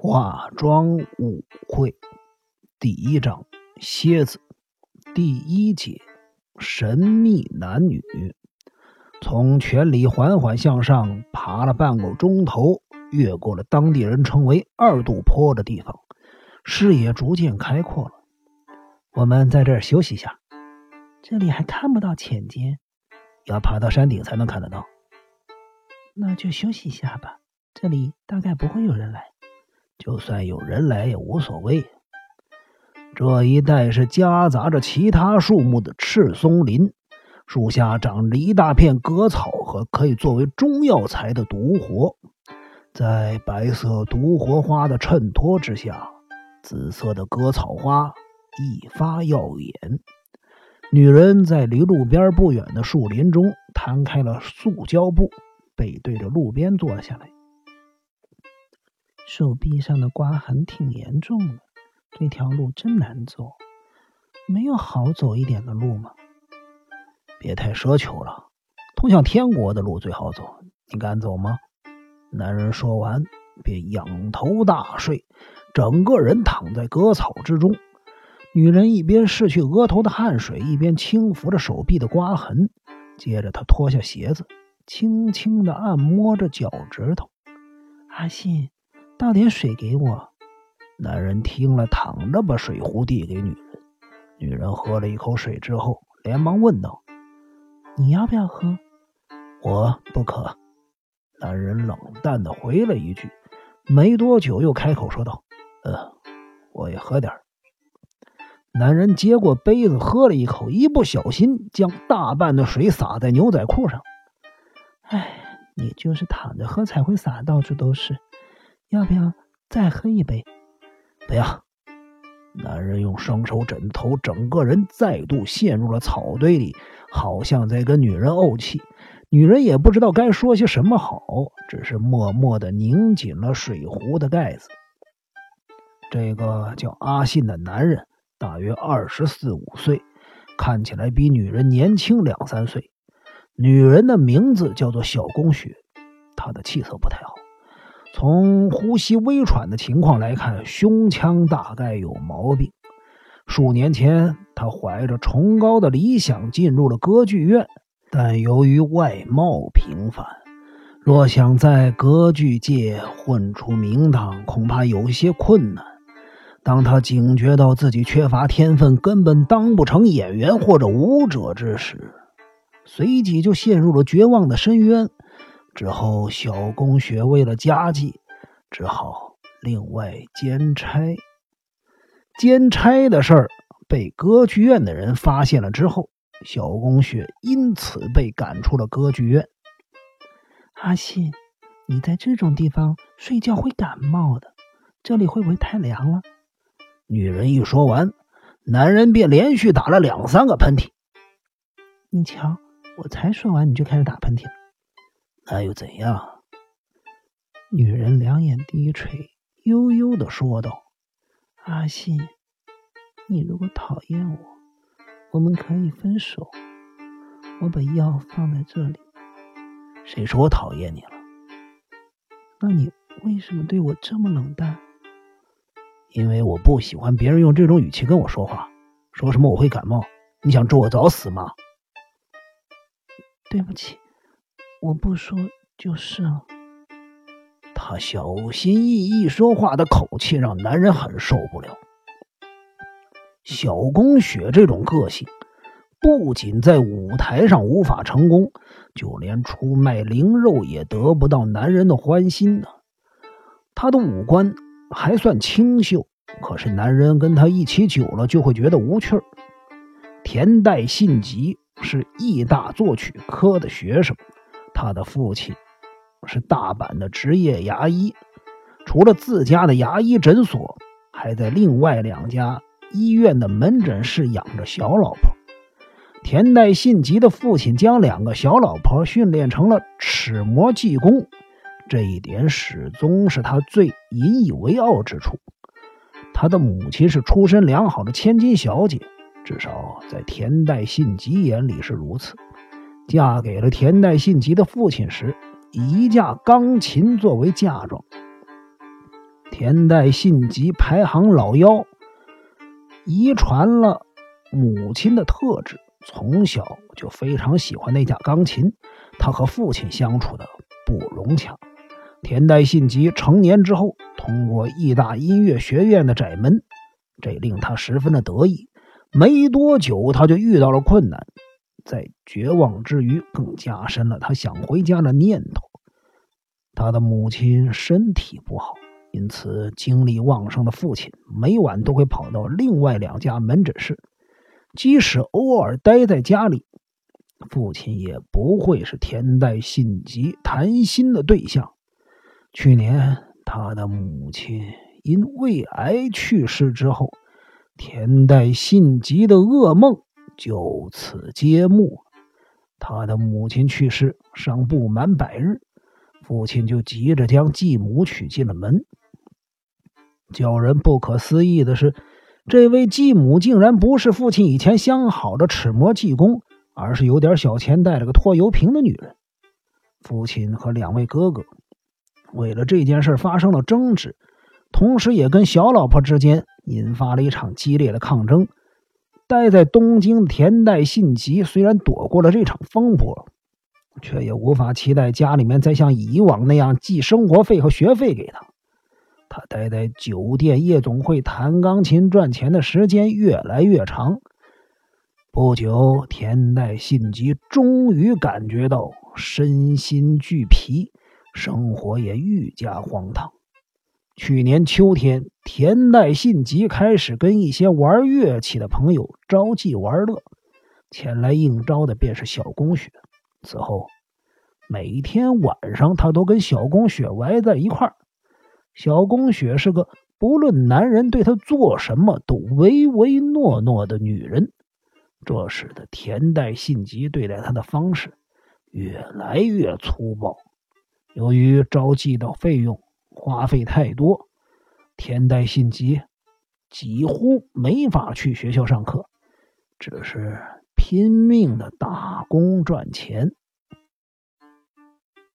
化妆舞会第一章：蝎子第一节：神秘男女。从泉里缓缓向上爬了半个钟头，越过了当地人称为二度坡的地方，视野逐渐开阔了。我们在这儿休息一下。这里还看不到浅间，要爬到山顶才能看得到。那就休息一下吧。这里大概不会有人来。就算有人来也无所谓。这一带是夹杂着其他树木的赤松林，树下长着一大片割草和可以作为中药材的毒活。在白色毒活花的衬托之下，紫色的割草花一发耀眼。女人在离路边不远的树林中摊开了塑胶布，背对着路边坐了下来。手臂上的刮痕挺严重的，这条路真难走。没有好走一点的路吗？别太奢求了，通向天国的路最好走。你敢走吗？男人说完，便仰头大睡，整个人躺在割草之中。女人一边拭去额头的汗水，一边轻抚着手臂的刮痕。接着，她脱下鞋子，轻轻地按摩着脚趾头。阿信。倒点水给我。男人听了，躺着把水壶递给女人。女人喝了一口水之后，连忙问道：“你要不要喝？”“我不渴。”男人冷淡的回了一句。没多久，又开口说道：“呃，我也喝点男人接过杯子，喝了一口，一不小心将大半的水洒在牛仔裤上。哎，你就是躺着喝才会洒到处都是。要不要再喝一杯？不要。男人用双手枕头，整个人再度陷入了草堆里，好像在跟女人怄气。女人也不知道该说些什么好，只是默默的拧紧了水壶的盖子。这个叫阿信的男人大约二十四五岁，看起来比女人年轻两三岁。女人的名字叫做小宫雪，她的气色不太好。从呼吸微喘的情况来看，胸腔大概有毛病。数年前，他怀着崇高的理想进入了歌剧院，但由于外貌平凡，若想在歌剧界混出名堂，恐怕有些困难。当他警觉到自己缺乏天分，根本当不成演员或者舞者之时，随即就陷入了绝望的深渊。之后，小宫雪为了家计，只好另外兼差。兼差的事儿被歌剧院的人发现了之后，小宫雪因此被赶出了歌剧院。阿信，你在这种地方睡觉会感冒的，这里会不会太凉了？女人一说完，男人便连续打了两三个喷嚏。你瞧，我才说完，你就开始打喷嚏了。那又怎样？女人两眼低垂，悠悠的说道：“阿信，你如果讨厌我，我们可以分手。我把药放在这里。谁说我讨厌你了？那你为什么对我这么冷淡？因为我不喜欢别人用这种语气跟我说话。说什么我会感冒？你想祝我早死吗？对不起。”我不说就是了。他小心翼翼说话的口气让男人很受不了。小宫雪这种个性，不仅在舞台上无法成功，就连出卖灵肉也得不到男人的欢心呢。她的五官还算清秀，可是男人跟她一起久了就会觉得无趣儿。田代信吉是义大作曲科的学生。他的父亲是大阪的职业牙医，除了自家的牙医诊所，还在另外两家医院的门诊室养着小老婆。田代信吉的父亲将两个小老婆训练成了齿模技工，这一点始终是他最引以为傲之处。他的母亲是出身良好的千金小姐，至少在田代信吉眼里是如此。嫁给了田代信吉的父亲时，以一架钢琴作为嫁妆。田代信吉排行老幺，遗传了母亲的特质，从小就非常喜欢那架钢琴。他和父亲相处的不融洽。田代信吉成年之后，通过义大音乐学院的窄门，这令他十分的得意。没多久，他就遇到了困难，在绝望之余，更加深了他想回家的念头。他的母亲身体不好，因此精力旺盛的父亲每晚都会跑到另外两家门诊室。即使偶尔待在家里，父亲也不会是田代信吉谈心的对象。去年，他的母亲因胃癌去世之后。田代信吉的噩梦就此揭幕。他的母亲去世尚不满百日，父亲就急着将继母娶进了门。叫人不可思议的是，这位继母竟然不是父亲以前相好的齿模技工，而是有点小钱、带了个拖油瓶的女人。父亲和两位哥哥为了这件事发生了争执，同时也跟小老婆之间。引发了一场激烈的抗争。待在东京田代信吉虽然躲过了这场风波，却也无法期待家里面再像以往那样寄生活费和学费给他。他待在酒店夜总会弹钢琴赚钱的时间越来越长。不久，田代信吉终于感觉到身心俱疲，生活也愈加荒唐。去年秋天，田代信吉开始跟一些玩乐器的朋友招妓玩乐，前来应招的便是小宫雪。此后，每天晚上他都跟小宫雪玩在一块儿。小宫雪是个不论男人对她做什么都唯唯诺诺的女人，这使得田代信吉对待她的方式越来越粗暴。由于招妓的费用，花费太多，田代信吉几乎没法去学校上课，只是拼命的打工赚钱。